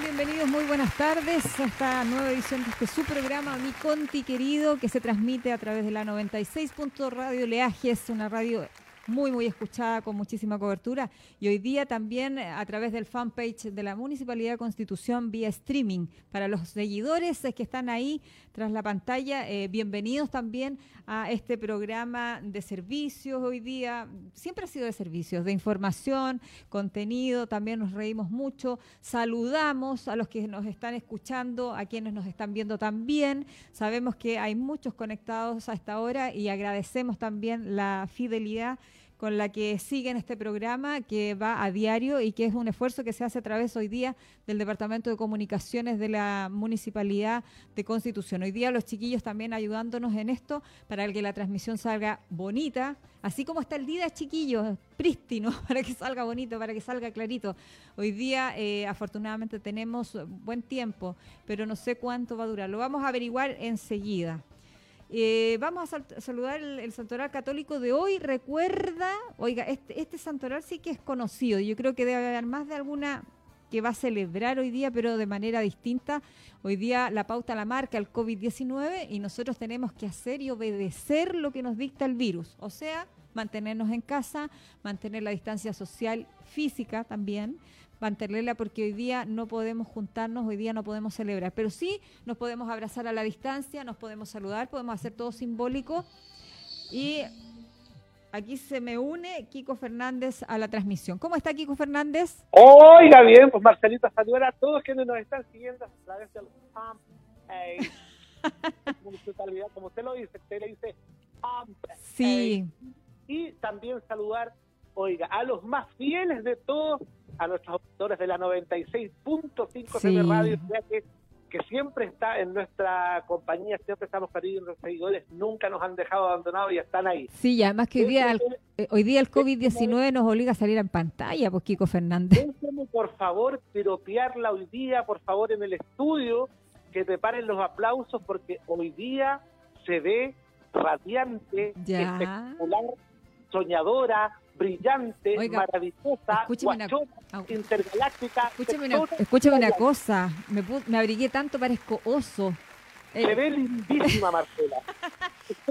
Bienvenidos, muy buenas tardes a esta nueva edición de este su programa, Mi Conti Querido, que se transmite a través de la 96. Radio Leajes, una radio muy, muy escuchada, con muchísima cobertura. Y hoy día también eh, a través del fanpage de la Municipalidad de Constitución vía streaming. Para los seguidores que están ahí tras la pantalla, eh, bienvenidos también a este programa de servicios hoy día. Siempre ha sido de servicios, de información, contenido, también nos reímos mucho. Saludamos a los que nos están escuchando, a quienes nos están viendo también. Sabemos que hay muchos conectados a esta hora y agradecemos también la fidelidad con la que siguen este programa que va a diario y que es un esfuerzo que se hace a través hoy día del Departamento de Comunicaciones de la Municipalidad de Constitución. Hoy día los chiquillos también ayudándonos en esto para que la transmisión salga bonita, así como está el día, chiquillos, prístino, para que salga bonito, para que salga clarito. Hoy día, eh, afortunadamente, tenemos buen tiempo, pero no sé cuánto va a durar. Lo vamos a averiguar enseguida. Eh, vamos a saludar el, santoral católico de hoy. Recuerda, oiga, este, este santoral sí que es conocido. Yo creo que debe haber más de alguna que va a celebrar hoy día, pero de manera distinta. Hoy día la pauta la marca el COVID-19 y nosotros tenemos que hacer y obedecer lo que nos dicta el virus. O sea, mantenernos en casa, mantener la distancia social física también mantenerla porque hoy día no podemos juntarnos, hoy día no podemos celebrar, pero sí nos podemos abrazar a la distancia, nos podemos saludar, podemos hacer todo simbólico y aquí se me une Kiko Fernández a la transmisión. ¿Cómo está Kiko Fernández? Oiga bien, pues Marcelita, saludar a todos quienes nos están siguiendo a través del como usted lo dice, usted le dice Sí. Y también saludar, oiga, a los más fieles de todos a nuestros auditores de la 96.5 sí. Radio, que, que siempre está en nuestra compañía, siempre estamos perdidos nuestros seguidores, nunca nos han dejado abandonados y están ahí. Sí, y además que hoy día, el, eh, hoy día el COVID-19 nos obliga a salir en pantalla, pues Kiko Fernández. Déjenme, por favor, piropearla hoy día, por favor, en el estudio, que preparen los aplausos, porque hoy día se ve radiante, espectacular, soñadora, brillante, maravillosa, intergaláctica. Escúcheme una, cosa, me, me, abrigué tanto, parezco oso. Se eh. ve lindísima, Marcela.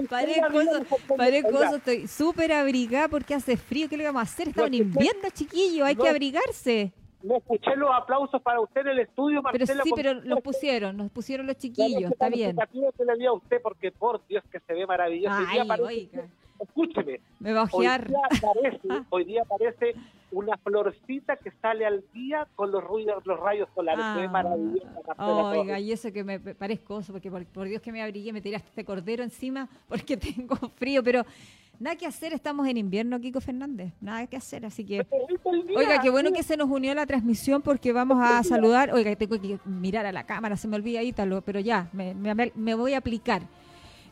parezco oso, parezco oso, estoy súper abrigada porque hace frío. ¿Qué le vamos a hacer? Estamos en invierno, chiquillo, hay que abrigarse. No escuché los aplausos para usted en el estudio, Marcela. Pero sí, pero los pusieron, los pusieron los chiquillos, está bien. se le dio a usted porque, por Dios, que se ve maravilloso. Ay, oiga escúcheme. Me va a hoy día, aparece, hoy día aparece una florcita que sale al día con los, ruidos, los rayos solares. Ah, maravilloso. Oiga, y eso que me parezco porque por, Dios que me abrigué, me tiraste este cordero encima porque tengo frío, pero nada que hacer, estamos en invierno, Kiko Fernández, nada que hacer, así que... Oiga, qué bueno que se nos unió la transmisión porque vamos a saludar, oiga, tengo que mirar a la cámara, se me olvida Ítalo, pero ya, me, me voy a aplicar.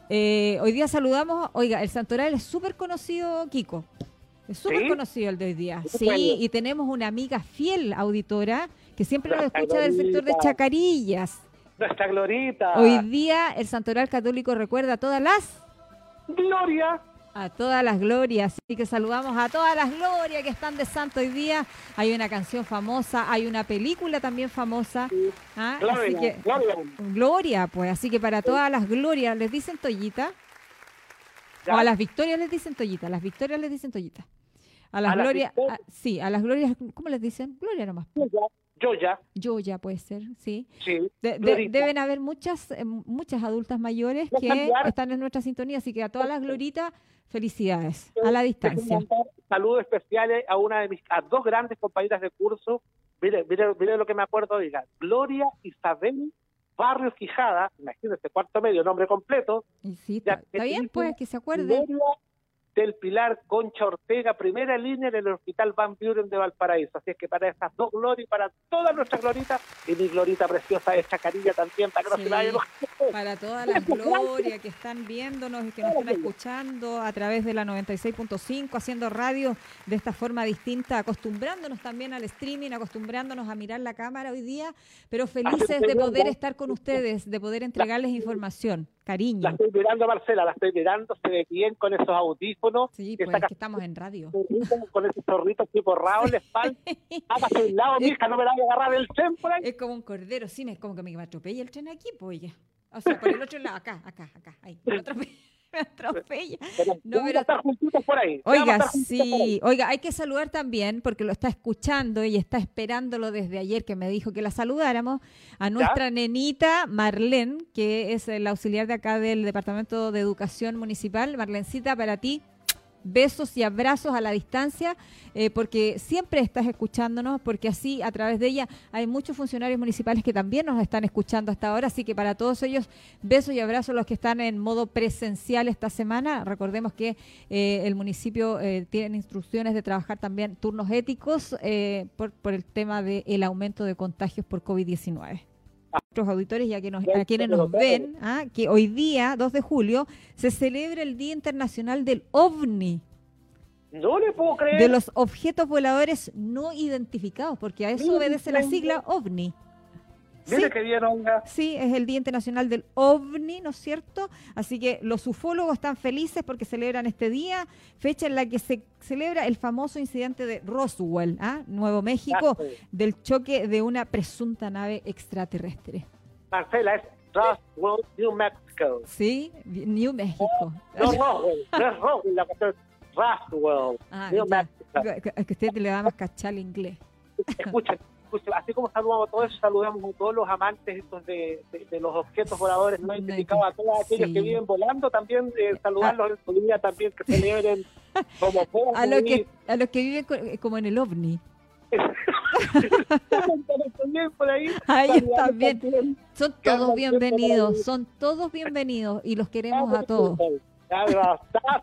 Eh, hoy día saludamos, oiga, el Santoral es súper conocido, Kiko. Es súper conocido el de hoy día. Sí, y tenemos una amiga fiel auditora que siempre nos escucha del sector de Chacarillas. Nuestra Glorita. Hoy día el Santoral Católico recuerda todas las... Gloria a todas las glorias. Así que saludamos a todas las glorias que están de santo hoy día. Hay una canción famosa, hay una película también famosa. ¿ah? Gloria, así que, gloria. pues. Así que para todas las glorias, ¿les dicen tollita? O a las victorias les dicen tollita. las victorias les dicen tollita. A las glorias, sí, a las glorias, ¿cómo les dicen? Gloria nomás. Yo ya. Yo ya puede ser, sí. Sí. deben haber muchas eh, muchas adultas mayores que están en nuestra sintonía, así que a todas las gloritas, felicidades a la distancia. Saludos especiales a una de mis, a dos grandes compañeras de curso. Mire, mire, mire lo que me acuerdo, diga, Gloria Isabel Barrio Quijada, imagínese, cuarto medio, nombre completo. Y sí, está, bien, pues, que se acuerde. Gloria del Pilar, Concha Ortega, primera línea en el Hospital Van Buren de Valparaíso. Así es que para esas dos glorias para todas nuestras gloritas, y mi glorita preciosa esta carilla también, para que no se vayan Para todas las glorias que están viéndonos y que nos están escuchando a través de la 96.5, haciendo radio de esta forma distinta, acostumbrándonos también al streaming, acostumbrándonos a mirar la cámara hoy día, pero felices de poder estar con ustedes, de poder entregarles información cariño. La estoy mirando, Marcela, la estoy mirando, se ve bien con esos audífonos. Sí, pues que estamos en radio. Con esos zorritos tipo raro en la espalda. Hágase un lado, mija, no me la voy a agarrar el tren por ahí. Es como un cordero, sí, es como que me atropella el tren aquí, pues ya. O sea, por el otro lado, acá, acá, acá, ahí. Me atropella. No, por ahí. Oiga, sí, oiga, hay que saludar también, porque lo está escuchando y está esperándolo desde ayer que me dijo que la saludáramos, a nuestra nenita Marlene, que es el auxiliar de acá del Departamento de Educación Municipal. Marlencita, para ti, besos y abrazos a la distancia, eh, porque siempre estás escuchándonos, porque así a través de ella hay muchos funcionarios municipales que también nos están escuchando hasta ahora, así que para todos ellos, besos y abrazos los que están en modo presencial esta semana. Recordemos que eh, el municipio eh, tiene instrucciones de trabajar también turnos éticos por, por el tema del aumento de contagios por COVID-19 nuestros auditores y a, que nos, a quienes nos ven, ¿ah? que hoy día, 2 de julio, se celebra el Día Internacional del OVNI. No le puedo creer. De los objetos voladores no identificados, porque a eso obedece la sigla OVNI sí, Sí, es el Día Internacional del OVNI, ¿no es cierto? Así que los ufólogos están felices porque celebran este día, fecha en la que se celebra el famoso incidente de Roswell, ¿ah? Nuevo México, del choque de una presunta nave extraterrestre. Marcela, es Roswell, New Mexico. Sí, New México. No, Roswell, no es Roswell, la cuestión Roswell, ah, New Mexico. Que usted le da más cachal inglés. Escuchen, así como saludamos a todos saludamos a todos los amantes estos de, los objetos voladores no identificados, a todos aquellos que viven volando, también eh, saludarlos en su día, también que celebren como a, lo que, a los que viven eh, como en el ovni. por ahí, ahí también. Son todos bienvenidos, son todos bienvenidos y los queremos a todos. That's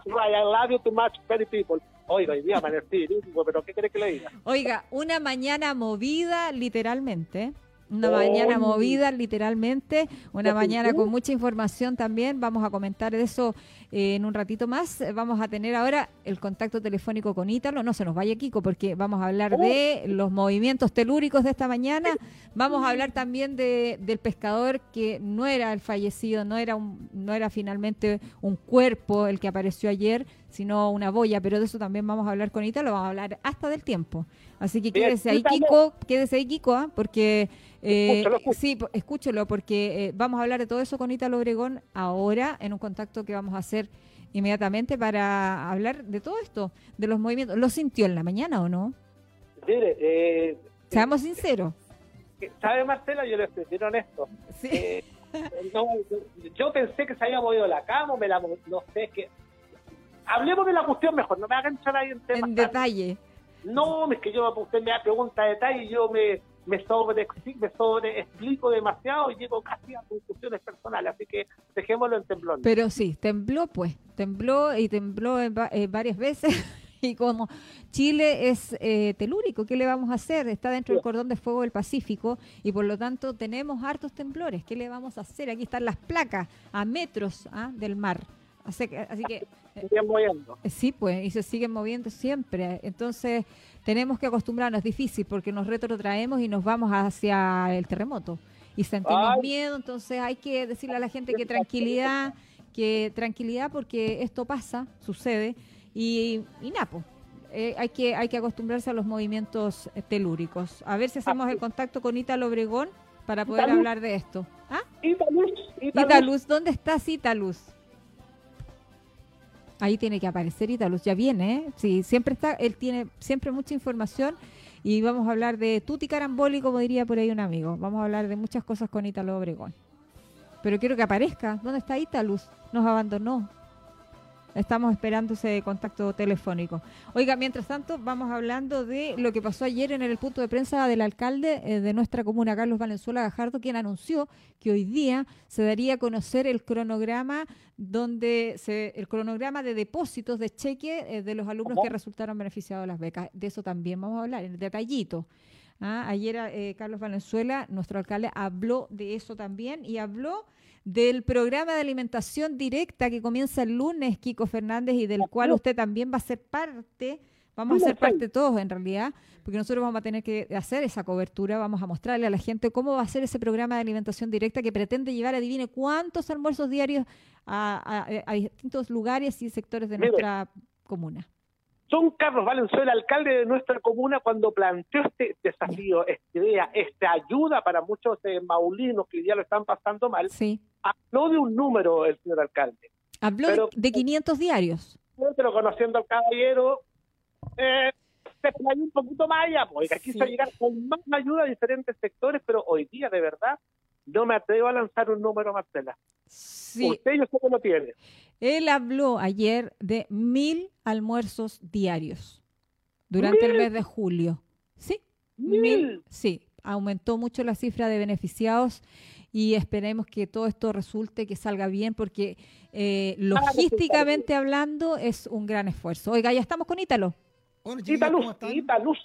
right, I love you too much, very people. Oiga, hoy día amanecí, pero ¿qué quiere que le diga? Oiga, una mañana movida, literalmente. Una mañana movida, literalmente, una mañana con mucha información también. Vamos a comentar de eso eh, en un ratito más. Vamos a tener ahora el contacto telefónico con Ítalo. No se nos vaya, Kiko, porque vamos a hablar de los movimientos telúricos de esta mañana. Vamos a hablar también de, del pescador que no era el fallecido, no era, un, no era finalmente un cuerpo el que apareció ayer, sino una boya. Pero de eso también vamos a hablar con Ítalo. Vamos a hablar hasta del tiempo. Así que quédese ahí, Kiko, quédese ahí, Kiko, ¿ah? porque eh, sí, escúchelo, porque eh, vamos a hablar de todo eso con Ítalo Obregón ahora en un contacto que vamos a hacer inmediatamente para hablar de todo esto, de los movimientos. ¿Lo sintió en la mañana o no? Mire, eh, seamos sinceros. ¿Sabe, Marcela? Yo le estoy honesto. Sí. yo pensé que se había movido la cama, me la, no sé, que... Hablemos de la cuestión mejor, no me hagan echar ahí en tema. En detalle. No, es que yo, usted me da pregunta de detalle y yo me, me sobre, me sobre explico demasiado y llego casi a conclusiones personales, así que dejémoslo en temblor. Pero sí, tembló pues, tembló y tembló en, varias veces. y como Chile es eh, telúrico, ¿qué le vamos a hacer? Está dentro del cordón de fuego del Pacífico y por lo tanto tenemos hartos temblores. ¿Qué le vamos a hacer? Aquí están las placas a metros ¿ah? del mar. Así que, así que siguen moviendo. Eh, sí, pues, y se siguen moviendo siempre. Entonces, tenemos que acostumbrarnos, es difícil porque nos retrotraemos y nos vamos hacia el terremoto y sentimos miedo, entonces hay que decirle a la gente que tranquilidad, que tranquilidad porque esto pasa, sucede y, y Napo. Eh, hay que hay que acostumbrarse a los movimientos telúricos. A ver si hacemos el contacto con Ítalo Obregón para poder hablar de esto. ¿Ah? Italuz, Italuz. ¿dónde estás Italuz? Ahí tiene que aparecer Italus, ya viene, ¿eh? Sí, siempre está, él tiene siempre mucha información y vamos a hablar de tuti caramboli, como diría por ahí un amigo. Vamos a hablar de muchas cosas con Italo Obregón. Pero quiero que aparezca. ¿Dónde está Italus? Nos abandonó. Estamos esperando ese contacto telefónico. Oiga, mientras tanto, vamos hablando de lo que pasó ayer en el punto de prensa del alcalde eh, de nuestra comuna, Carlos Valenzuela Gajardo, quien anunció que hoy día se daría a conocer el cronograma donde se, el cronograma de depósitos de cheque eh, de los alumnos que resultaron beneficiados de las becas. De eso también vamos a hablar, en detallito. ¿ah? ayer eh, Carlos Valenzuela, nuestro alcalde, habló de eso también y habló del programa de alimentación directa que comienza el lunes, Kiko Fernández, y del cual usted también va a ser parte. Vamos a ser parte todos en realidad, porque nosotros vamos a tener que hacer esa cobertura, vamos a mostrarle a la gente cómo va a ser ese programa de alimentación directa que pretende llevar, adivine cuántos almuerzos diarios a, distintos lugares y sectores de nuestra comuna. Don Carlos Valenzuela, alcalde de nuestra comuna, cuando planteó este desafío, esta idea, esta ayuda para muchos eh, maulinos que ya lo están pasando mal, sí. Habló de un número el señor alcalde. Habló de, 500 diarios. Pero conociendo al caballero, eh, se playó un poquito más allá, porque pues, quiso llegar con más ayuda a diferentes sectores, pero hoy día, de verdad, no me atrevo a lanzar un número, Marcela. Sí. Usted yo sé que lo tiene. Él habló ayer de mil almuerzos diarios durante el mes de julio. ¿Sí? ¿Mil? Sí, aumentó mucho la cifra de beneficiados y esperemos que todo esto resulte, que salga bien, porque eh, logísticamente hablando es un gran esfuerzo. Oiga, ya estamos con Ítalo.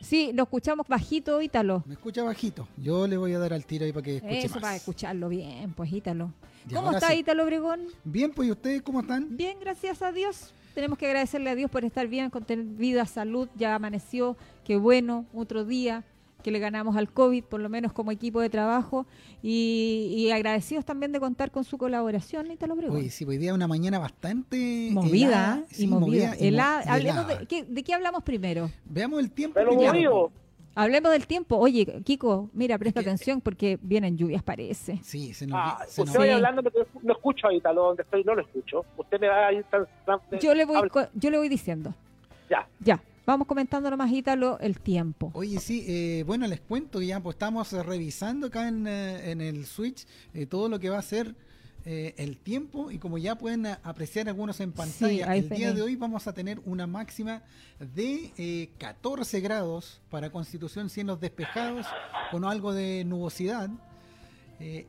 Sí, lo escuchamos bajito, Ítalo. Me escucha bajito. Yo le voy a dar al tiro ahí para que escuche Eso, para escucharlo bien, pues Ítalo. ¿Cómo está Ítalo Obregón? Bien, pues ¿y ustedes cómo están? Bien, gracias a Dios. Tenemos que agradecerle a Dios por estar bien, con tener vida, salud. Ya amaneció, qué bueno, otro día que le ganamos al COVID, por lo menos como equipo de trabajo, y, agradecidos también de contar con su colaboración, Ítalo Obregón. Uy, sí, hoy día una mañana bastante movida y movida. de, qué, hablamos primero? Veamos el tiempo. Hablemos del tiempo. Oye, Kiko, mira, presta atención porque vienen lluvias, parece. Sí, se nos, ah, se usted hablando, pero no escucho ahorita donde estoy, no lo escucho. Usted me va a ir... Yo le voy, yo le voy diciendo. Ya. Ya. Vamos comentando nomás, Ítalo, el tiempo. Oye, sí, eh, bueno, les cuento ya, pues estamos revisando acá en, eh, en el Switch eh, todo lo que va a ser el tiempo y como ya pueden apreciar algunos en pantalla, el día de hoy vamos a tener una máxima de 14 grados para Constitución, cielos despejados con algo de nubosidad.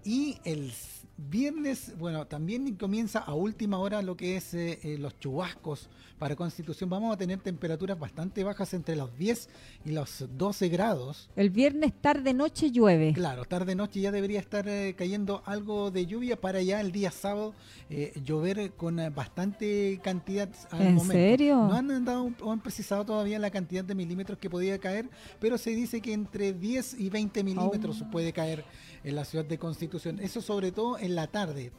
y el viernes, bueno, también comienza a última hora lo que es los chubascos para Constitución vamos a tener temperaturas bastante bajas entre los 10 y los 12 grados. El viernes tarde-noche llueve. Claro, tarde-noche ya debería estar eh, cayendo algo de lluvia para ya el día sábado eh, llover con eh, bastante cantidad al ¿En serio? No han dado o han precisado todavía la cantidad de milímetros que podía caer, pero se dice que entre 10 y 20 milímetros oh. puede caer en la ciudad de Constitución. Eso sobre todo en la tarde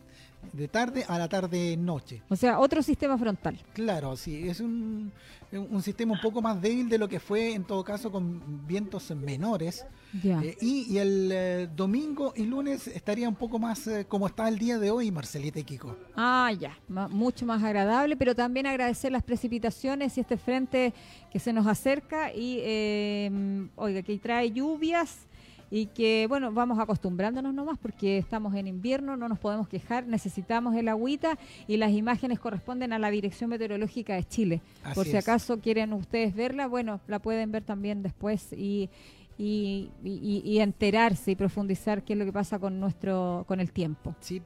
de tarde a la tarde-noche. O sea, otro sistema frontal. Claro, sí, es un, un sistema un poco más débil de lo que fue en todo caso con vientos menores. Eh, y, el eh, domingo y lunes estaría un poco más eh, como está el día de hoy, Marcelita y Kiko. Ah, ya, mucho más agradable, pero también agradecer las precipitaciones y este frente que se nos acerca y, oiga, que trae lluvias y que, bueno, vamos acostumbrándonos nomás porque estamos en invierno, no nos podemos quejar, necesitamos el agüita y las imágenes corresponden a la Dirección Meteorológica de Chile. Por si acaso quieren ustedes verla, bueno, la pueden ver también después y, y, y, enterarse y profundizar qué es lo que pasa con nuestro con el tiempo. Sí,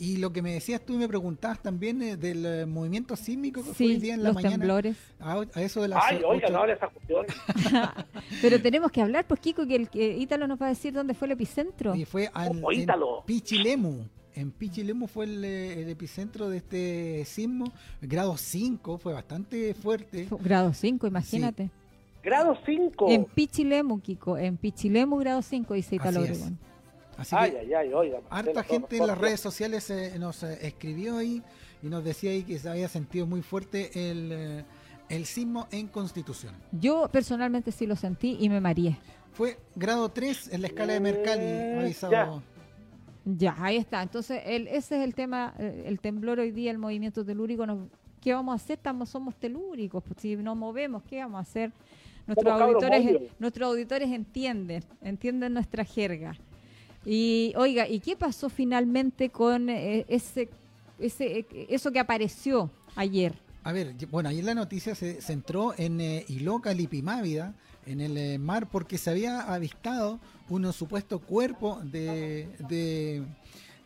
y lo que me decías tú y me preguntabas también eh, del eh, movimiento sísmico que fue el día en la mañana. temblores. A, eso de las Ay, oiga, no esa cuestión. Pero tenemos que hablar, pues Kiko, que el que Ítalo nos va a decir dónde fue el epicentro. Y fue en Pichilemu. En Pichilemu fue el, epicentro de este sismo, grado 5, fue bastante fuerte. grado 5, imagínate. Grado 5. En Pichilemu, Kiko, en Pichilemu, grado 5, dice Ítalo Obregón. Así ay, ay, ay, oiga, harta gente en las redes sociales eh, nos eh, escribió ahí y nos decía ahí que se había sentido muy fuerte el, eh, el sismo en Constitución. Yo personalmente sí lo sentí y me mareé. Fue grado 3 en la escala de Mercalli, avisado. Ya. ahí está. Entonces, el, ese es el tema, el temblor hoy día, el movimiento telúrico. Nos, ¿Qué vamos a hacer? Estamos, somos telúricos. Pues, si nos movemos, ¿qué vamos a hacer? Nuestros auditores, nuestros auditores entienden, entienden nuestra jerga. Y oiga, ¿y qué pasó finalmente con eh, ese, ese, eso que apareció ayer? A ver, bueno, ayer la noticia se centró en eh, Iloca Lipimávida, en el eh, mar, porque se había avistado un supuesto cuerpo de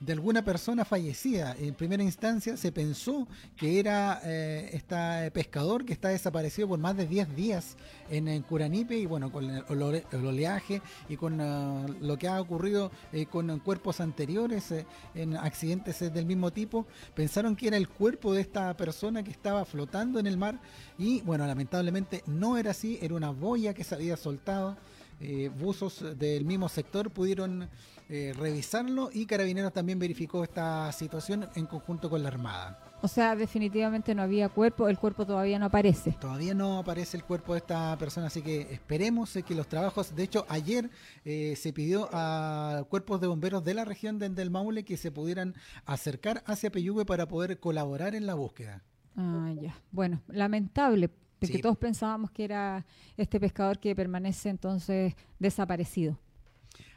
de alguna persona fallecida. En primera instancia se pensó que era este pescador que está desaparecido por más de 10 días en, Curanipe y bueno, con el, oleaje y con ah, lo que ha ocurrido eh, con cuerpos anteriores en accidentes del mismo tipo, pensaron que era el cuerpo de esta persona que estaba flotando en el mar y bueno, lamentablemente no era así, era una boya que se había soltado. Buzos del mismo sector pudieron eh, revisarlo y Carabineros también verificó esta situación en conjunto con la Armada. O sea, definitivamente no había cuerpo, el cuerpo todavía no aparece. Todavía no aparece el cuerpo de esta persona, así que esperemos que los trabajos, de hecho ayer eh, se pidió a cuerpos de bomberos de la región del Maule que se pudieran acercar hacia Peyúgue para poder colaborar en la búsqueda. Ah, ya. Bueno, lamentable, porque todos pensábamos que era este pescador que permanece entonces desaparecido.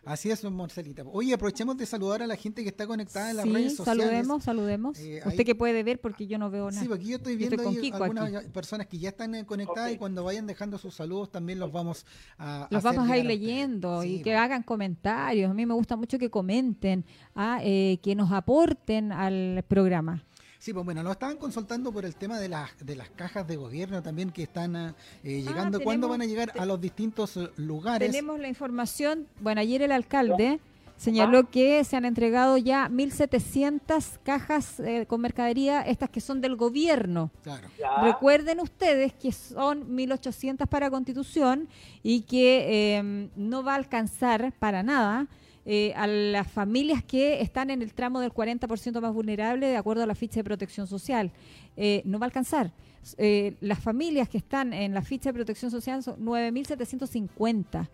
Así es, Marcelita. Oye, aprovechemos de saludar a la gente que está conectada en las redes sociales. Saludemos, saludemos. Eh, Usted que puede ver porque yo no veo nada. Sí, porque yo estoy viendo algunas personas que ya están eh, conectadas y cuando vayan dejando sus saludos también los vamos a Los vamos a ir leyendo y que hagan comentarios. A mí me gusta mucho que comenten, ah, eh, que nos aporten al programa. Sí, pues bueno, nos estaban consultando por el tema de las, de las cajas de gobierno también que están eh, ah, llegando. ¿Cuándo van a llegar a los distintos eh, lugares? Tenemos la información. Bueno, ayer el alcalde señaló que se han entregado ya 1.700 cajas eh, con mercadería, estas que son del gobierno. Claro. Recuerden ustedes que son 1.800 para Constitución y que no va a alcanzar para nada eh, a las familias que están en el tramo del 40% más vulnerable de acuerdo a la ficha de protección social. Eh, no va a alcanzar. Eh, las familias que están en la ficha de protección social son 9.750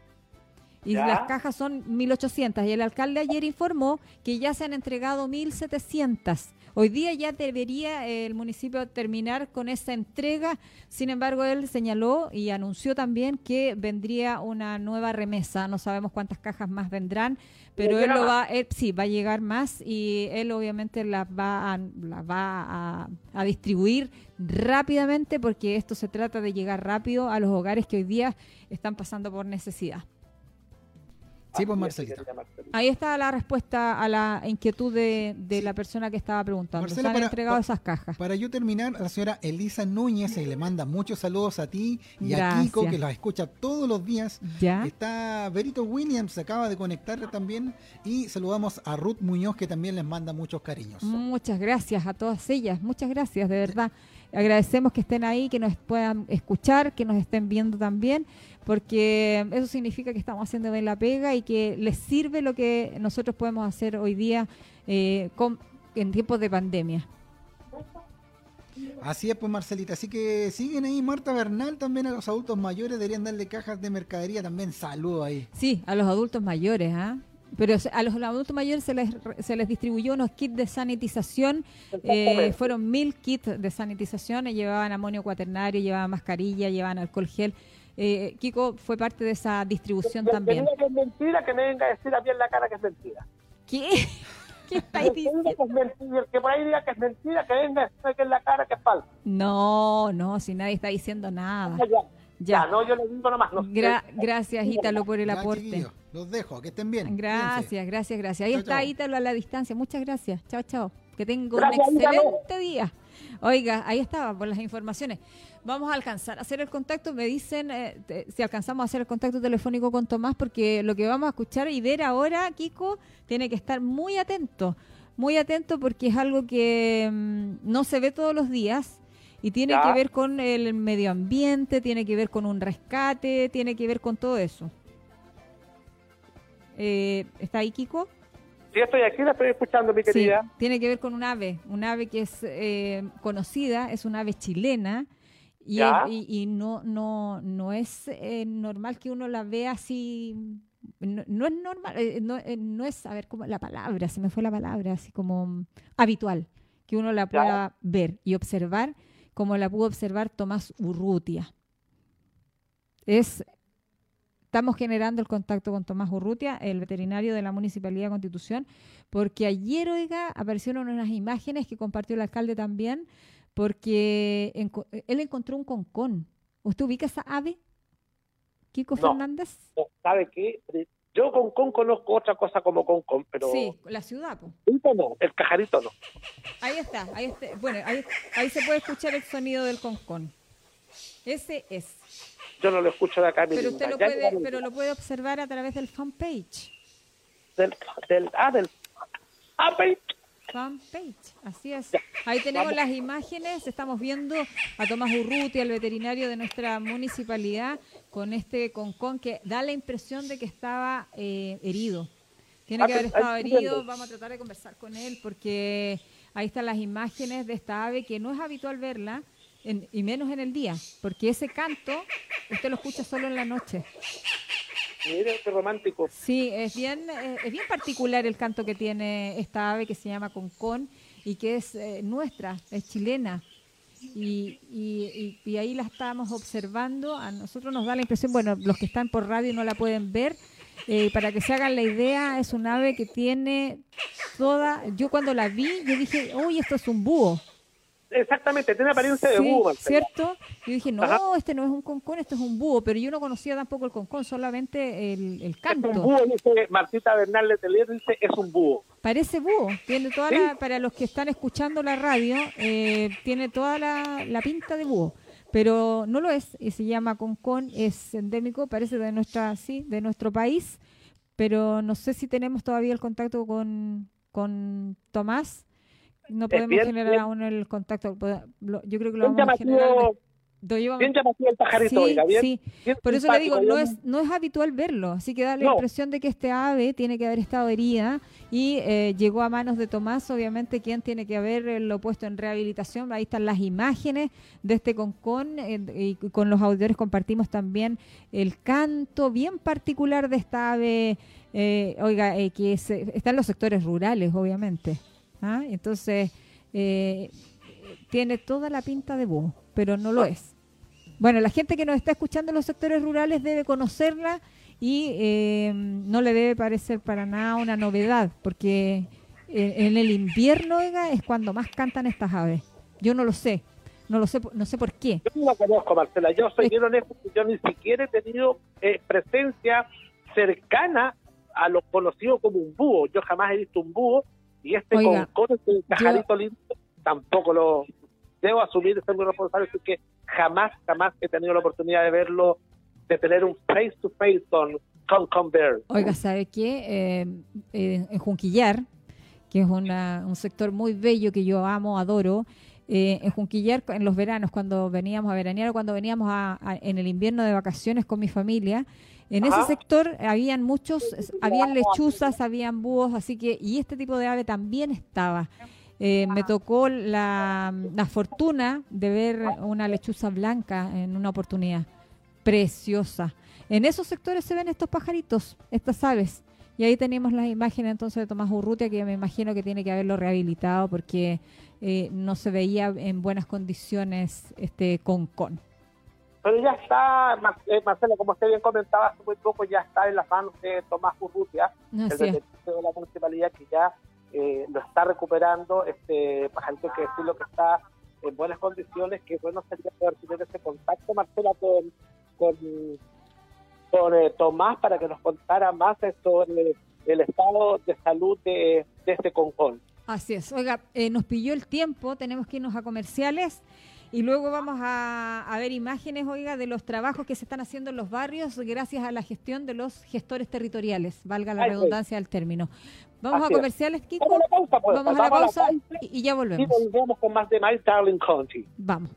y las cajas son 1.800. Y el alcalde ayer informó que ya se han entregado 1.700. Hoy día ya debería el municipio terminar con esa entrega. Sin embargo, él señaló y anunció también que vendría una nueva remesa. No sabemos cuántas cajas más vendrán pero él lo va, él, sí, va a llegar más y él obviamente las va, a, va a, distribuir rápidamente porque esto se trata de llegar rápido a los hogares que hoy día están pasando por necesidad. Sí, pues Marcelita. Ahí está la respuesta a la inquietud de, la persona que estaba preguntando. Se han entregado esas cajas. Para yo terminar, la señora Elisa Núñez le manda muchos saludos a ti y a Kiko, que los escucha todos los días. Ya. Está Berito Williams, se acaba de conectar también. Y saludamos a Ruth Muñoz, que también les manda muchos cariños. Muchas gracias a todas ellas. Muchas gracias, de verdad. Agradecemos que estén ahí, que nos puedan escuchar, que nos estén viendo también porque eso significa que estamos haciendo bien la pega y que les sirve lo que nosotros podemos hacer hoy día eh, en tiempos de pandemia. Así es, pues Marcelita. Así que siguen ahí. Marta Bernal también a los adultos mayores deberían darle cajas de mercadería también. Saludo ahí. Sí, a los adultos mayores, ¿ah? Pero a los, adultos mayores se les, se les distribuyó unos kits de sanitización. Eh, fueron mil kits de sanitización. Llevaban amonio cuaternario, llevaban mascarilla, llevaban alcohol gel. Eh, Kiko fue parte de esa distribución también. Que es mentira, que me venga a decir a mí en la cara que es mentira. ¿Qué? ¿Qué estáis diciendo? el que por ahí diga que es mentira, que venga a decir en la cara que es falso. No, no, si nadie está diciendo nada. Ya, ya. no, yo le digo nomás. gracias, Ítalo, por el aporte. los dejo, que estén bien. Gracias, gracias, gracias. Ahí está Ítalo a la distancia. Muchas gracias. Chao, chao. Que tenga un excelente día. Oiga, ahí estaba por las informaciones. Vamos a alcanzar a hacer el contacto. Me dicen eh, si alcanzamos a hacer el contacto telefónico con Tomás, porque lo que vamos a escuchar y ver ahora, Kiko, tiene que estar muy atento. Muy atento porque es algo que mm, no se ve todos los días y tiene que ver con el medio ambiente, tiene que ver con un rescate, tiene que ver con todo eso. Eh, ¿Está ahí, Kiko? Sí, estoy aquí, la estoy escuchando, mi querida. tiene que ver con un ave, un ave que es eh, conocida, es un ave chilena y, y, no, no, no es eh, normal que uno la vea así. No, es normal, eh, no, es, a ver, como la palabra, se me fue la palabra, así como habitual, que uno la pueda ver y observar como la pudo observar Tomás Urrutia. Es Estamos generando el contacto con Tomás Urrutia, el veterinario de la Municipalidad de Constitución, porque ayer, oiga, aparecieron unas imágenes que compartió el alcalde también, porque él encontró un concón. ¿Usted ubica esa ave? Kiko Fernández. No, ¿Sabe qué? Yo concón conozco otra cosa como concón, pero... Sí, la ciudad. No, el cajarito no. Ahí está, ahí está. Bueno, ahí, ahí se puede escuchar el sonido del concón. Ese es. Yo no lo escucho de acá. Pero usted lo puede, pero lo puede observar a través del fanpage. Del, del, ah, del fanpage. Fanpage, así es. Ahí tenemos las imágenes, estamos viendo a Tomás Urruti, al veterinario de nuestra municipalidad, con este concón que da la impresión de que estaba eh, herido. Tiene que haber estado herido, vamos a tratar de conversar con él porque ahí están las imágenes de esta ave que no es habitual verla y menos en el día, porque ese canto usted lo escucha solo en la noche. Mire, qué romántico. Sí, es bien, eh, es bien particular el canto que tiene esta ave que se llama concón y que es eh, nuestra, es chilena. Y, y, ahí la estamos observando. A nosotros nos da la impresión, bueno, los que están por radio no la pueden ver. Eh, para que se hagan la idea, es un ave que tiene toda. Yo cuando la vi, yo dije, uy, esto es un búho exactamente, tiene apariencia de búho. ¿Cierto? Yo dije, no, este no es un concón, este es un búho, pero yo no conocía tampoco el concón, solamente el, el canto. Es un búho, dice Martita Bernal Letelier, dice, es un búho. Parece búho, tiene toda la, para los que están escuchando la radio, eh, tiene toda la, la pinta de búho pero no lo es y se llama concón, es endémico, parece de nuestra sí, de nuestro país, pero no sé si tenemos todavía el contacto con, con Tomás no podemos generar aún el contacto. Yo creo que lo vamos a generar. Bien llamativo el pajarito, sí, bien, sí. Por eso le digo, no es, no es habitual verlo, así que da la impresión de que este ave tiene que haber estado herida y eh, llegó a manos de Tomás, obviamente, quien tiene que haberlo puesto en rehabilitación. Ahí están las imágenes de este concón eh, y con los auditores compartimos también el canto bien particular de esta ave, eh, oiga, que está en los sectores rurales, obviamente. ¿Ah? Entonces, eh, tiene toda la pinta de búho, pero no lo es. Bueno, la gente que nos está escuchando en los sectores rurales debe conocerla y eh, no le debe parecer para nada una novedad, porque en el invierno es cuando más cantan estas aves. Yo no lo sé, no lo sé, no sé por qué. Yo no la conozco, Marcela. Yo soy bien honesto, yo ni siquiera he tenido eh, presencia cercana a lo conocido como un búho. Yo jamás he visto un búho y este con, este cajarito lindo, tampoco lo debo asumir, ser muy responsable, que jamás, jamás he tenido la oportunidad de verlo, de tener un face to face con Con Bear. Oiga, ¿sabe qué? Eh, eh, en Junquillar, que es un sector muy bello que yo amo, adoro, eh, en Junquillar en los veranos, cuando veníamos a veranear, cuando veníamos en el invierno de vacaciones con mi familia, en ese sector habían muchos, habían lechuzas, habían búhos, así que, y este tipo de ave también estaba. Eh, me tocó la, fortuna de ver una lechuza blanca en una oportunidad, preciosa. En esos sectores se ven estos pajaritos, estas aves. Y ahí tenemos las imágenes entonces de Tomás Urrutia, que me imagino que tiene que haberlo rehabilitado porque eh, no se veía en buenas condiciones este concón. Pero ya está, eh, Marcelo, como usted bien comentaba hace muy poco, ya está en las manos de Tomás Urrutia, el de la municipalidad que ya eh, lo está recuperando, este pajarito que decirlo que está en buenas condiciones, que bueno sería poder tener ese contacto, Marcela, con, con, eh, Tomás para que nos contara más sobre el estado de salud de, de este concón. Así es. Oiga, nos pilló el tiempo, tenemos que irnos a comerciales. Y luego vamos a, ver imágenes, oiga, de los trabajos que se están haciendo en los barrios gracias a la gestión de los gestores territoriales, valga la redundancia del término. Vamos a comerciales, Kiko. Vamos a la pausa, pues. A la pausa, y, ya volvemos. Y volvemos con más de My Darling County. Vamos.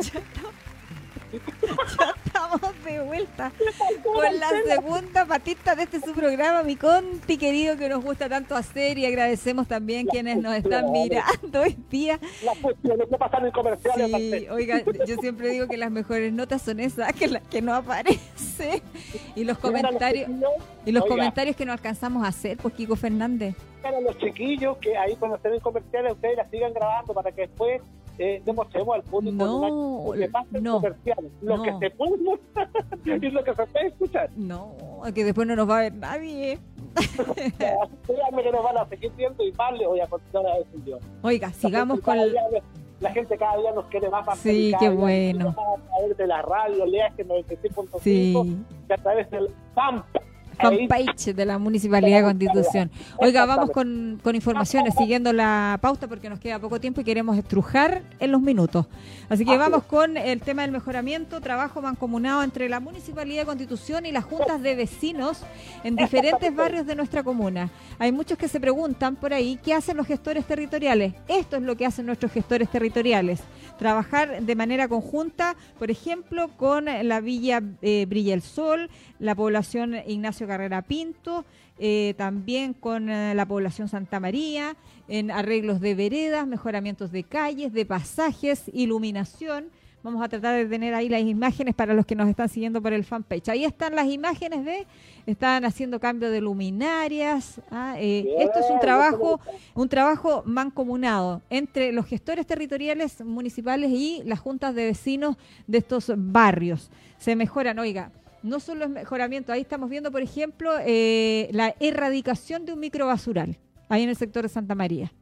Ya estamos de vuelta con la segunda patita de este su programa, mi Conti querido, que nos gusta tanto hacer y agradecemos también quienes nos están mirando hoy día. Las cuestiones que pasan en comerciales. Sí, oiga, yo siempre digo que las mejores notas son esas que, la, que no aparece y los comentarios y los comentarios que no alcanzamos a hacer, pues Kiko Fernández. Para los chiquillos que ahí cuando estén en comerciales ustedes las sigan grabando para que después eh, demostremos al público no, que no, lo no. que se puede mostrar y lo que se puede escuchar. No, que después no nos va a ver nadie. Créanme que nos van a seguir viendo y más les voy a continuar a decir yo. Oiga, sigamos con... El... La gente cada día nos quiere más. Sí, qué bueno. A través de la radio, leas que 96.5, sí. y a través del PAMP fanpage de la Municipalidad de Constitución. Oiga, vamos con, con, informaciones, siguiendo la pauta porque nos queda poco tiempo y queremos estrujar en los minutos. Así que vamos con el tema del mejoramiento, trabajo mancomunado entre la Municipalidad de Constitución y las juntas de vecinos en diferentes barrios de nuestra comuna. Hay muchos que se preguntan por ahí, ¿qué hacen los gestores territoriales? Esto es lo que hacen nuestros gestores territoriales. Trabajar de manera conjunta, por ejemplo, con la Villa eh, Brilla el Sol, la población Ignacio Carrera Pinto, eh, también con eh, la población Santa María, en arreglos de veredas, mejoramientos de calles, de pasajes, iluminación. Vamos a tratar de tener ahí las imágenes para los que nos están siguiendo por el fanpage. Ahí están las imágenes de, están haciendo cambio de luminarias. ¿ah? Eh, esto es un trabajo, un trabajo mancomunado entre los gestores territoriales municipales y las juntas de vecinos de estos barrios. Se mejoran, oiga, no solo es mejoramiento, ahí estamos viendo, por ejemplo, eh, la erradicación de un microbasural, ahí en el sector de Santa María.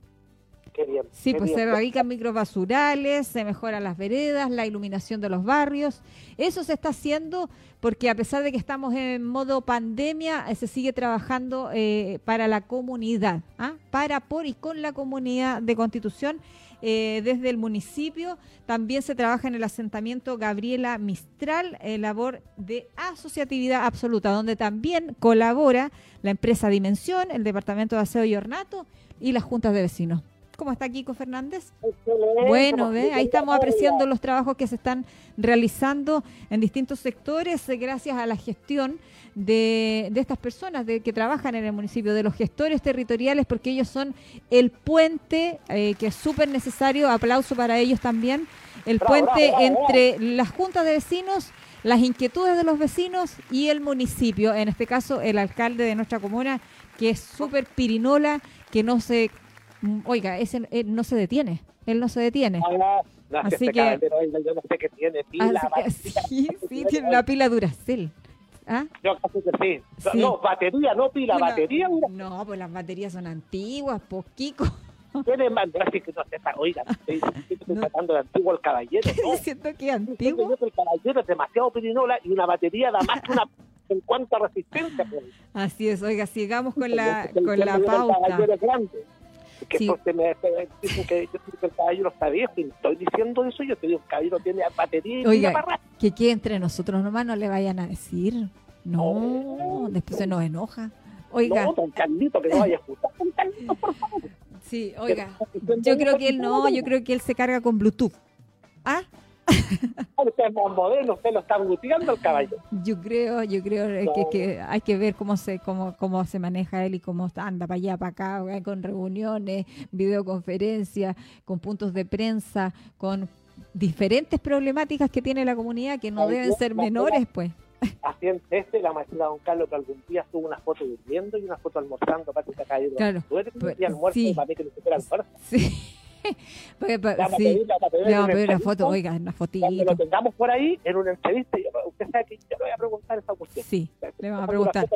Qué bien, sí, pues se erradican microbasurales, se mejoran las veredas, la iluminación de los barrios. Eso se está haciendo porque a pesar de que estamos en modo pandemia, eh, se sigue trabajando eh, para la comunidad, ¿ah? para, por y con la comunidad de Constitución eh, desde el municipio. También se trabaja en el asentamiento Gabriela Mistral, eh, labor de asociatividad absoluta, donde también colabora la empresa Dimensión, el Departamento de Aseo y Ornato y las juntas de vecinos. ¿Cómo está Kiko Fernández? Bueno, ¿ve? ahí estamos apreciando los trabajos que se están realizando en distintos sectores eh, gracias a la gestión de, estas personas de, que trabajan en el municipio, de los gestores territoriales, porque ellos son el puente, eh, que es súper necesario, aplauso para ellos también, el puente entre las juntas de vecinos, las inquietudes de los vecinos y el municipio, en este caso el alcalde de nuestra comuna, que es súper pirinola, que no se oiga, ese él no se detiene, él no se detiene. Ah, no, así que, que yo no sé qué tiene pila. Que, sí, sí, tiene una pila Duracell. ¿Ah? Yo casi que sí. sí. No, batería, no pila, una, batería. Una... No, pues las baterías son antiguas, poquico. Tiene más, así que no sepa, oiga, estoy, estoy no. tratando de antiguo el caballero. ¿no? Siento que antiguo. el caballero es demasiado pirinola y una batería da más que una en cuanto a resistencia. Pues. Así es, oiga, sigamos con la, con la pauta que sí. me dicen que yo que el caballero está viejo y estoy diciendo eso, yo te digo, el caballero tiene batería y Oiga, que quede entre nosotros nomás, no le vayan a decir. No, después se nos enoja. Oiga. No, don Carlito, que no vaya a escuchar, don Carlito, por favor. Sí, oiga, yo creo que él no, yo creo que él se carga con Bluetooth. ¿Ah? Usted es más moderno, usted lo está buteando el caballo. Yo creo, yo creo que, que, hay que ver cómo se cómo, cómo se maneja él y cómo anda para allá, para acá, con reuniones, videoconferencias, con puntos de prensa, con diferentes problemáticas que tiene la comunidad que no deben ser menores, pues. Así en este, la maestra Don Carlos que algún día tuvo una foto durmiendo y una foto almorzando para que se caído. Claro. y almuerzo sí. para que no se almuerzo. Sí. Porque, la sí. Le vamos a pedir una foto, oiga, una fotito. Cuando lo tengamos por ahí, en una entrevista, usted sabe que yo le voy a preguntar esa cuestión. Sí, le vamos a preguntar.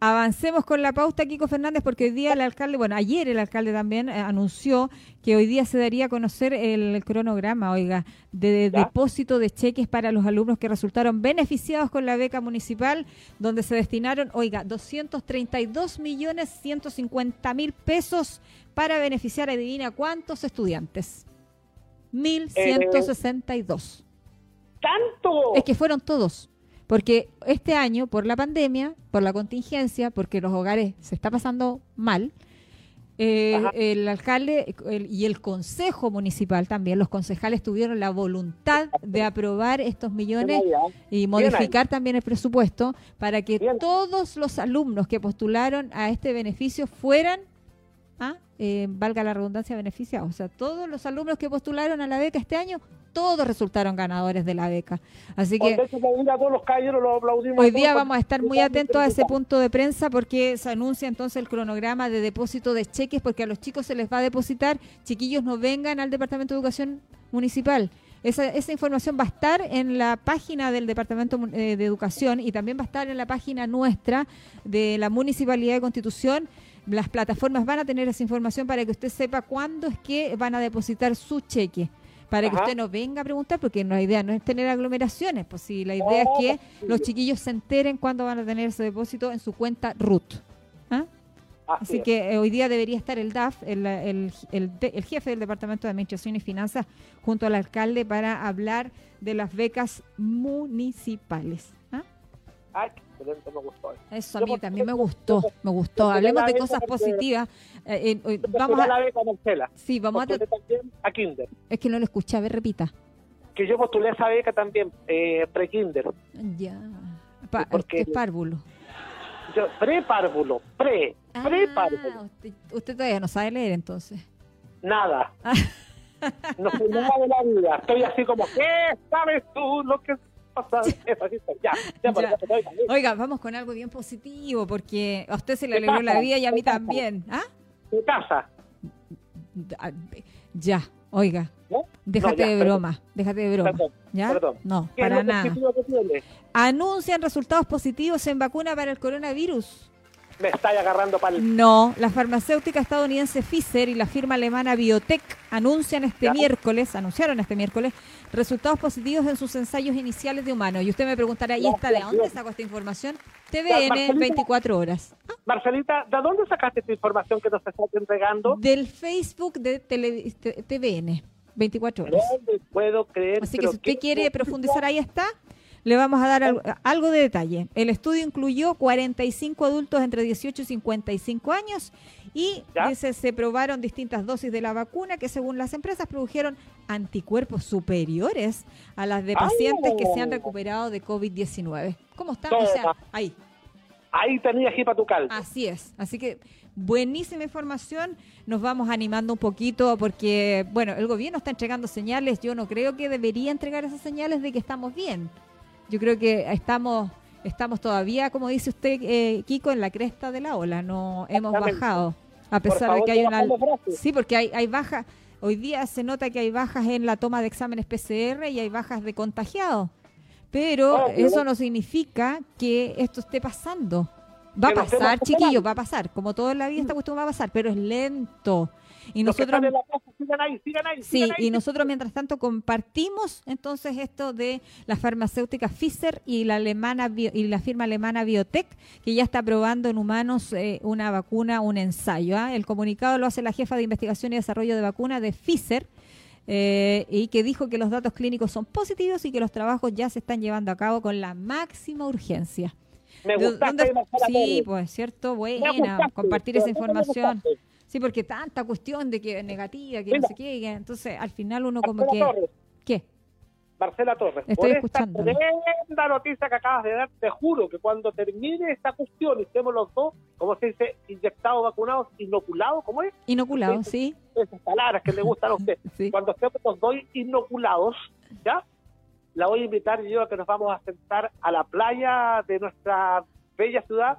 Avancemos con la pauta, Kiko Fernández, porque hoy día el alcalde, bueno, ayer el alcalde también eh, anunció que hoy día se daría a conocer el cronograma, oiga, de, de depósito de cheques para los alumnos que resultaron beneficiados con la beca municipal, donde se destinaron, oiga, 232 millones 150 mil pesos para beneficiar, adivina cuántos estudiantes. 1162. Eh, ¿Tanto? Es que fueron todos. Porque este año, por la pandemia, por la contingencia, porque los hogares se está pasando mal, eh, el alcalde y el consejo municipal también, los concejales tuvieron la voluntad de aprobar estos millones y modificar también el presupuesto para que todos los alumnos que postularon a este beneficio fueran, ¿ah? Eh, valga la redundancia, beneficiados. O sea, todos los alumnos que postularon a la beca este año todos resultaron ganadores de la beca. Así que hoy día vamos a estar muy atentos a ese punto de prensa porque se anuncia entonces el cronograma de depósito de cheques porque a los chicos se les va a depositar, chiquillos no vengan al Departamento de Educación Municipal. Esa, esa información va a estar en la página del Departamento eh, de Educación y también va a estar en la página nuestra de la Municipalidad de Constitución las plataformas van a tener esa información para que usted sepa cuándo es que van a depositar su cheque para que usted no venga a preguntar, porque la idea no es tener aglomeraciones, pues si la idea es que los chiquillos se enteren cuándo van a tener ese depósito en su cuenta RUT. ¿ah? Así, que eh, hoy día debería estar el DAF, el, el, el, jefe del Departamento de Administración y Finanzas, junto al alcalde para hablar de las becas municipales. ¿ah? Me gustó. Eso a mí también me gustó, me gustó. Hablemos de cosas positivas. Eh, eh, vamos a la beca Marcela. Sí, vamos a también a Kinder. Es que no lo escuché, a ver, repita. Que yo postulé esa beca también, eh, pre-Kinder. Ya. Porque, es párvulo? Yo, pre-párvulo, pre, ah, pre-párvulo. Usted, todavía no sabe leer entonces. Nada. no sé nada de la vida. Estoy así como, ¿qué sabes tú lo que Oiga, vamos con algo bien positivo, porque a usted se le alegró la vida y a mí también. ¿Ah? casa? Ya, oiga. Déjate de broma, déjate de broma. ¿Ya? No, para nada. Anuncian resultados positivos en vacuna para el coronavirus me está agarrando para No, la farmacéutica estadounidense Pfizer y la firma alemana Biotech anuncian este miércoles, anunciaron este miércoles, resultados positivos en sus ensayos iniciales de humanos. Y usted me preguntará, ¿y esta de dónde sacó esta información? TVN, 24 horas. Marcelita, ¿de dónde sacaste esta información que nos estás entregando? Del Facebook de TVN, 24 horas. No puedo creer. Así que si usted quiere profundizar, ahí está le vamos a dar algo, de detalle. El estudio incluyó 45 adultos entre 18 y 55 años y dice, se probaron distintas dosis de la vacuna que según las empresas produjeron anticuerpos superiores a las de pacientes que se han recuperado de COVID-19. ¿Cómo están? O sea, ahí. Ahí tenías para tu caldo. Así es. Así que buenísima información. Nos vamos animando un poquito porque, bueno, el gobierno está entregando señales. Yo no creo que debería entregar esas señales de que estamos bien yo creo que estamos estamos todavía, como dice usted, eh, Kiko, en la cresta de la ola, no hemos bajado, a pesar de que hay una... Sí, porque hay, hay bajas, hoy día se nota que hay bajas en la toma de exámenes PCR y hay bajas de contagiados, pero eso no significa que esto esté pasando. Va a pasar, chiquillos, va a pasar, como todo en la vida esta cuestión va a pasar, pero es lento. Y nosotros, sí, y nosotros mientras tanto compartimos entonces esto de la farmacéutica Pfizer y la alemana y la firma alemana Biotech que ya está probando en humanos eh, una vacuna, un ensayo. ¿ah? El comunicado lo hace la jefa de investigación y desarrollo de vacuna de Pfizer. Eh, y que dijo que los datos clínicos son positivos y que los trabajos ya se están llevando a cabo con la máxima urgencia. Me gusta. Sí, pues cierto, buena, compartir esa información. Sí, porque tanta cuestión de que negativa, que no sé qué, entonces al final uno como que... ¿Qué? Marcela Torres, Estoy escuchando. tremenda noticia que acabas de dar, te juro que cuando termine esta cuestión y estemos los dos, como se dice, inyectados, vacunados, inoculados, ¿cómo es? Inoculados, sí. Esas palabras que le gustan a usted. Cuando estemos los dos inoculados, ¿ya? La voy a invitar yo a que nos vamos a sentar a la playa de nuestra bella ciudad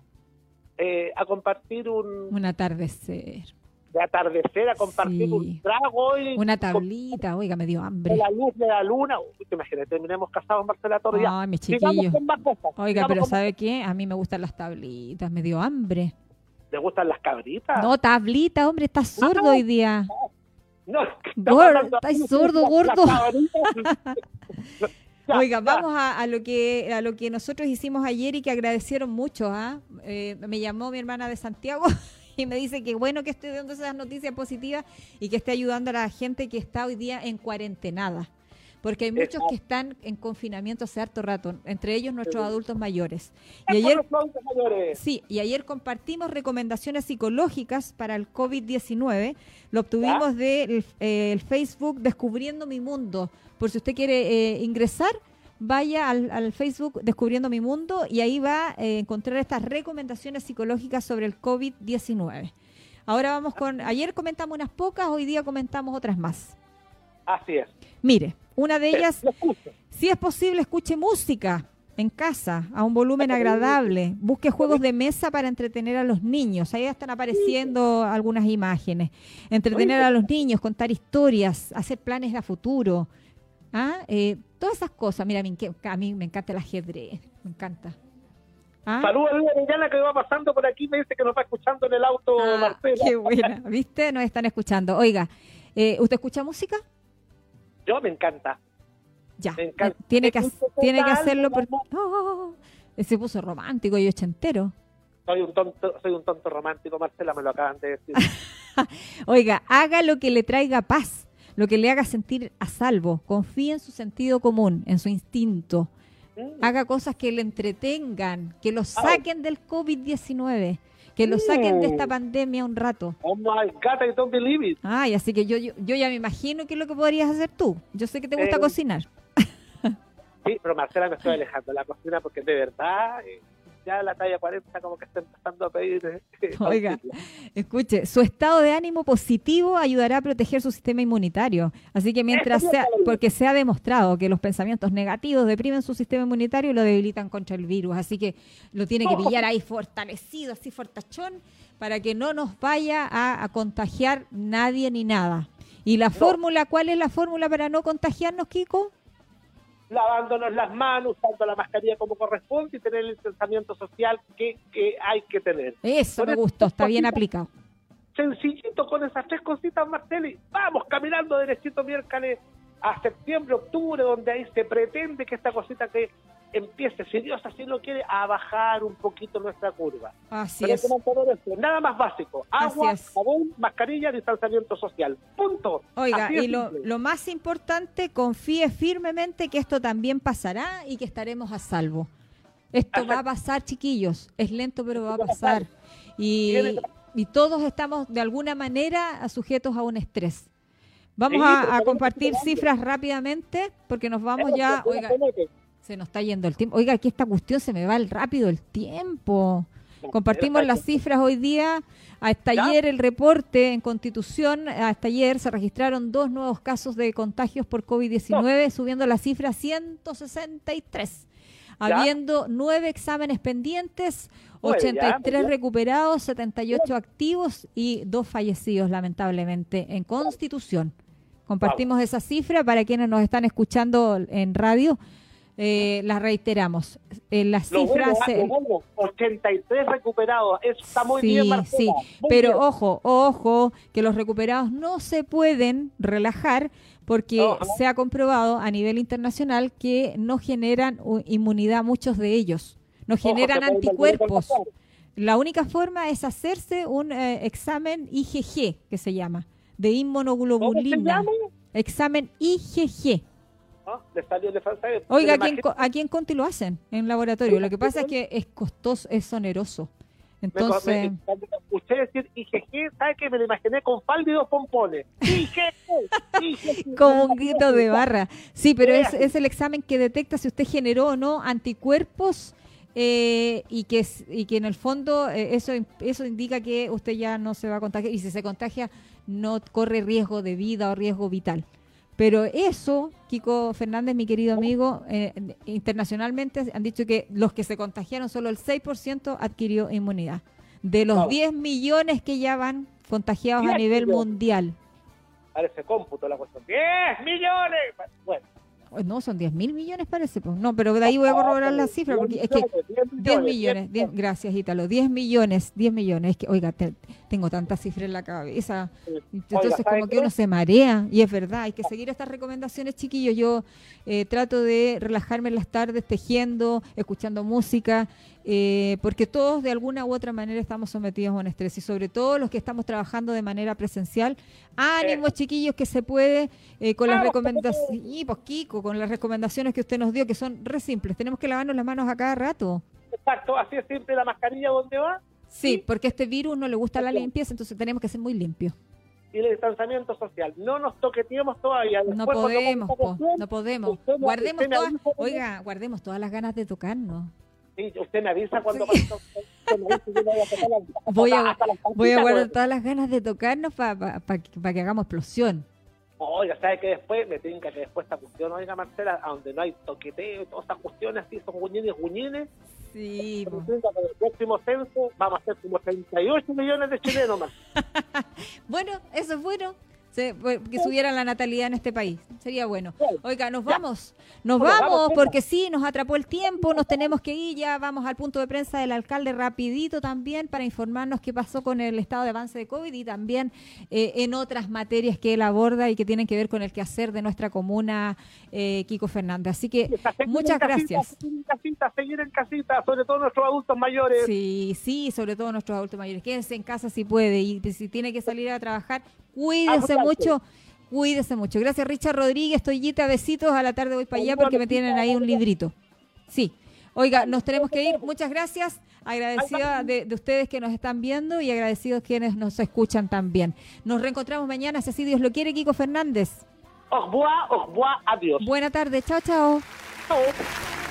eh, a compartir un... Un atardecer de atardecer a compartir un trago y una tablita, oiga, me dio hambre. La luz de la luna, Uy, imagínate, terminemos casados en Marcela Torres. Ay, mi chiquillo. Oiga, pero ¿sabe qué? A mí me gustan las tablitas, me dio hambre. ¿Te gustan las cabritas? No, tablita, hombre, estás sordo hoy día. No, gordo, estás sordo, gordo. Oiga, vamos a, lo que a lo que nosotros hicimos ayer y que agradecieron mucho. ¿ah? Eh, me llamó mi hermana de Santiago y me dice que bueno que esté dando esas noticias positivas y que esté ayudando a la gente que está hoy día en cuarentenada. porque hay muchos que están en confinamiento hace harto rato, entre ellos nuestros adultos mayores. Y ayer, Sí, y ayer compartimos recomendaciones psicológicas para el COVID-19. Lo obtuvimos del de Facebook Descubriendo mi Mundo. Por si usted quiere eh, ingresar, vaya al, Facebook Descubriendo mi Mundo y ahí va a eh, encontrar estas recomendaciones psicológicas sobre el COVID-19. Ahora vamos con, ayer comentamos unas pocas, hoy día comentamos otras más. Así es. Mire, una de ellas, si es posible, escuche música en casa a un volumen agradable, busque juegos de mesa para entretener a los niños, ahí están apareciendo algunas imágenes, entretener a los niños, contar historias, hacer planes a futuro, ¿Ah? Eh, todas esas cosas. Mira, a mí me encanta el ajedrez, me encanta. ¿Ah? Saludos a Luis que va pasando por aquí, me dice que nos va escuchando en el auto, ah, Marcela. Qué buena, ¿viste? Nos están escuchando. Oiga, eh, ¿usted escucha música? Yo me encanta. Ya, eh, tiene que, tiene que hacerlo porque... Oh, se puso romántico y ochentero. Soy un tonto, soy un tonto romántico, Marcela, me lo acaban de decir. Oiga, haga lo que le traiga paz lo que le haga sentir a salvo. Confíe en su sentido común, en su instinto. Haga cosas que le entretengan, que lo saquen del COVID-19, que lo saquen de esta mm. pandemia un rato. Oh my God, I don't believe it. Ay, así que yo, yo, ya me imagino que es lo que podrías hacer tú. Yo sé que te gusta eh, cocinar. Sí, pero Marcela me estoy alejando de la cocina porque de verdad eh, ya la talla 40 como que está empezando a pedir. Eh, Oiga, escuche, su estado de ánimo positivo ayudará a proteger su sistema inmunitario. Así que mientras sea, porque se ha demostrado que los pensamientos negativos deprimen su sistema inmunitario y lo debilitan contra el virus. Así que lo tiene que pillar ahí fortalecido, así fortachón, para que no nos vaya a, contagiar nadie ni nada. ¿Y la fórmula, cuál es la fórmula para no contagiarnos, Kiko? Lavándonos las manos, usando la mascarilla como corresponde y tener el pensamiento social que, hay que tener. Eso me gustó, está bien aplicado. Sencillito con esas tres cositas, Marceli. Vamos caminando derechito miércoles a septiembre, octubre, donde ahí se pretende que esta cosita que empiece, si Dios así lo quiere, a bajar un poquito nuestra curva. Así es. Nada más básico. Agua, jabón, mascarilla, distanciamiento social. Punto. Oiga, y lo, lo, más importante, confíe firmemente que esto también pasará y que estaremos a salvo. Esto va a pasar, chiquillos. Es lento, pero va a pasar. Y, y todos estamos de alguna manera sujetos a un estrés. Vamos a, compartir cifras rápidamente porque nos vamos ya. Oiga, se nos está yendo el tiempo. Oiga, aquí esta cuestión se me va rápido el tiempo. Compartimos las cifras hoy día. Hasta ayer el reporte en Constitución, hasta ayer se registraron dos nuevos casos de contagios por COVID-19, subiendo la cifra a 163. Habiendo nueve exámenes pendientes, 83 recuperados, 78 activos y dos fallecidos, lamentablemente, en Constitución. Compartimos esa cifra para quienes nos están escuchando en radio eh, las reiteramos. Eh, las cifras... 83 recuperados, está muy bien, Sí, pero ojo, ojo, que los recuperados no se pueden relajar porque se ha comprobado a nivel internacional que no generan inmunidad muchos de ellos, no generan anticuerpos. La única forma es hacerse un eh, examen IgG, que se llama, de inmunoglobulina. Examen IgG. Oiga, aquí en, Conti lo hacen en laboratorio. Lo que pasa es que es costoso, es oneroso. Entonces. usted decir IgG, ¿sabe que me lo imaginé con falda y dos pompones? IgG, Como un grito de barra. Sí, pero es, es el examen que detecta si usted generó o no anticuerpos eh, y, que, y que en el fondo eh, eso, eso indica que usted ya no se va a contagiar y si se contagia no corre riesgo de vida o riesgo vital. Pero eso, Kiko Fernández, mi querido amigo, eh, internacionalmente han dicho que los que se contagiaron, solo el 6% adquirió inmunidad. De los 10 millones que ya van contagiados a nivel mundial. Parece cómputo la cuestión. ¡10 millones! Bueno. No, son 10 mil millones parece. Pues. No, pero de ahí voy a corroborar la cifra. Porque es que 10 millones, gracias Ítalo, 10 millones, 10 millones. Es que, oiga, tengo tanta cifra en la cabeza. Entonces como que uno se marea. Y es verdad, hay que seguir estas recomendaciones, chiquillos. Yo eh, trato de relajarme en las tardes tejiendo, escuchando música. Eh, porque todos de alguna u otra manera estamos sometidos a un estrés y sobre todo los que estamos trabajando de manera presencial. Ánimos, eh. chiquillos, que se puede eh, con las recomendaciones, y pues Kiko, con las recomendaciones que usted nos dio, que son re simples. Tenemos que lavarnos las manos a cada rato. Exacto, así es siempre la mascarilla donde va. Sí, porque a este virus no le gusta la limpieza, entonces tenemos que ser muy limpios y el distanciamiento social. No nos toqueteemos todavía. no podemos, no podemos. Guardemos todas, oiga, guardemos todas las ganas de tocarnos. Sí, usted me avisa cuando voy a, voy a guardar todas las ganas de tocarnos para que hagamos explosión. Oiga, ¿sabe que después? Me tinca que después esta cuestión, oiga Marcela, a donde no hay toqueteo, todas estas cuestiones así, son guñines, guñines. Sí. Que el próximo censo vamos a ser como 38 millones de chilenos más. bueno, eso es bueno que subiera la natalidad en este país. Sería bueno. Oiga, nos vamos. Nos vamos porque sí, nos atrapó el tiempo, nos tenemos que ir. Ya vamos al punto de prensa del alcalde rapidito también para informarnos qué pasó con el estado de avance de COVID y también eh, en otras materias que él aborda y que tienen que ver con el quehacer de nuestra comuna, eh, Kiko Fernández. Así que muchas gracias. seguir en casita, seguir en casita, sobre todo nuestros adultos mayores. Sí, sí, sobre todo nuestros adultos mayores. Quédense en casa si puede y si tiene que salir a trabajar, Cuídense mucho. Cuídese mucho. Gracias, Richard Rodríguez. Toyita, besitos. A la tarde voy para allá porque me tienen ahí un librito. Sí. Oiga, nos tenemos que ir. Muchas gracias. Agradecida de, ustedes que nos están viendo y agradecidos quienes nos escuchan también. Nos reencontramos mañana, si así Dios lo quiere, Kiko Fernández. Au revoir, adiós. Buena tarde. Chao, chao. Chao.